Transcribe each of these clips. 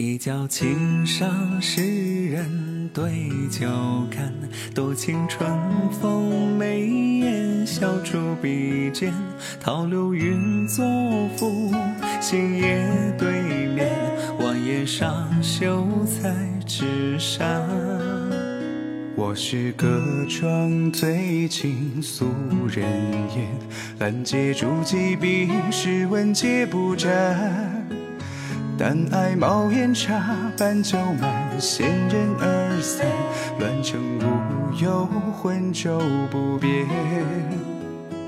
一觉轻上诗人对酒看，多情春风眉眼，笑逐笔尖，桃流云作赋，星夜对面，晚叶上秀才纸扇。我是隔窗醉倾诉人言，拦截住几笔，诗文皆不沾。但爱冒烟茶，半酒满，闲人二三，乱成无忧，浑浊不变。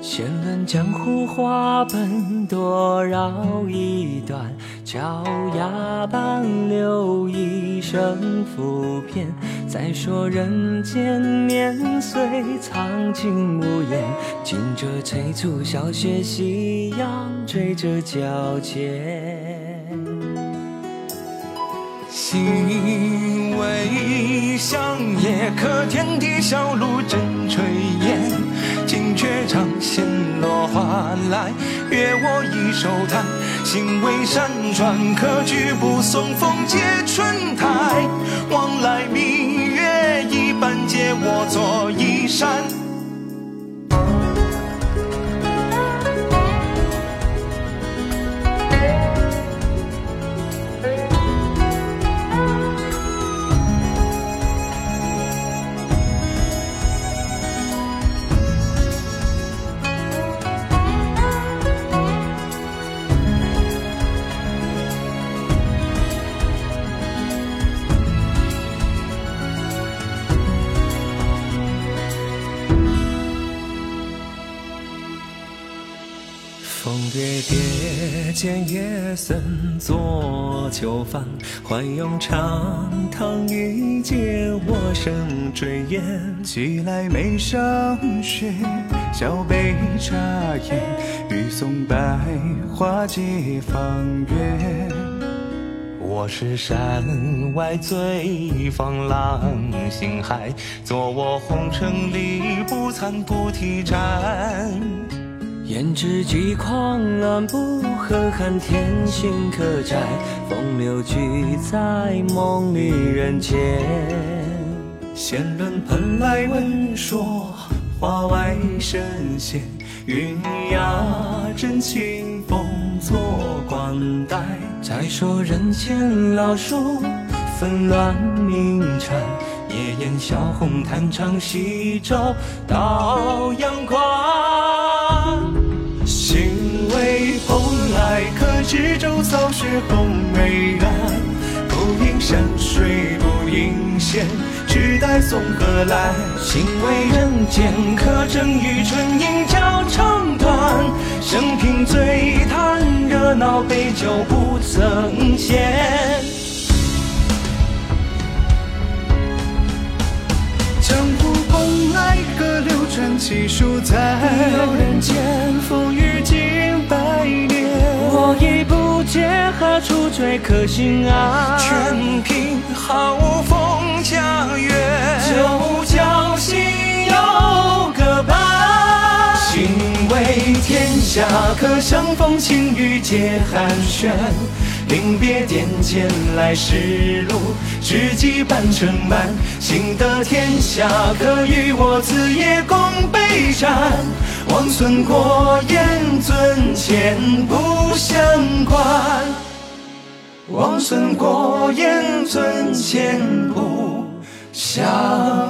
闲论江湖话本，多绕一段，脚丫半留一生浮篇。再说人间年岁，苍劲无言，惊蛰催促小雪，夕阳追着皎洁。心为乡野，可天地小路正炊烟。金雀长线落花来，约我一首弹。心为山川，可举步送风接春台。往来明月一半，借我做衣风蝶蝶，见夜僧做酒饭，欢拥长堂一阶，我生追烟。寄来眉上雪，小杯茶烟，欲送百花接芳远。我是山外醉放浪形骸，做我红尘里不残菩提盏。胭脂几狂乱，不和寒天心可摘。风流聚在梦里人间。闲论蓬莱闻说，花外神仙。云崖真清风作冠带。再说人间老树纷乱鸣蝉，夜宴小红弹唱夕照到阳关。知舟扫雪红梅岸，不应山水不应仙，只待送客来。心为人间，可正与春阴交长短。生平醉叹热闹，杯酒不曾闲。江湖风来歌流传，几数何处追客心安，全凭好风佳月，九角心有个伴。心为天下客，相逢情雨皆寒暄。临别殿前来时路，知己半城满。幸得天下客与我此夜共杯盏。王孙过眼尊前不相关，王孙过眼尊前不相。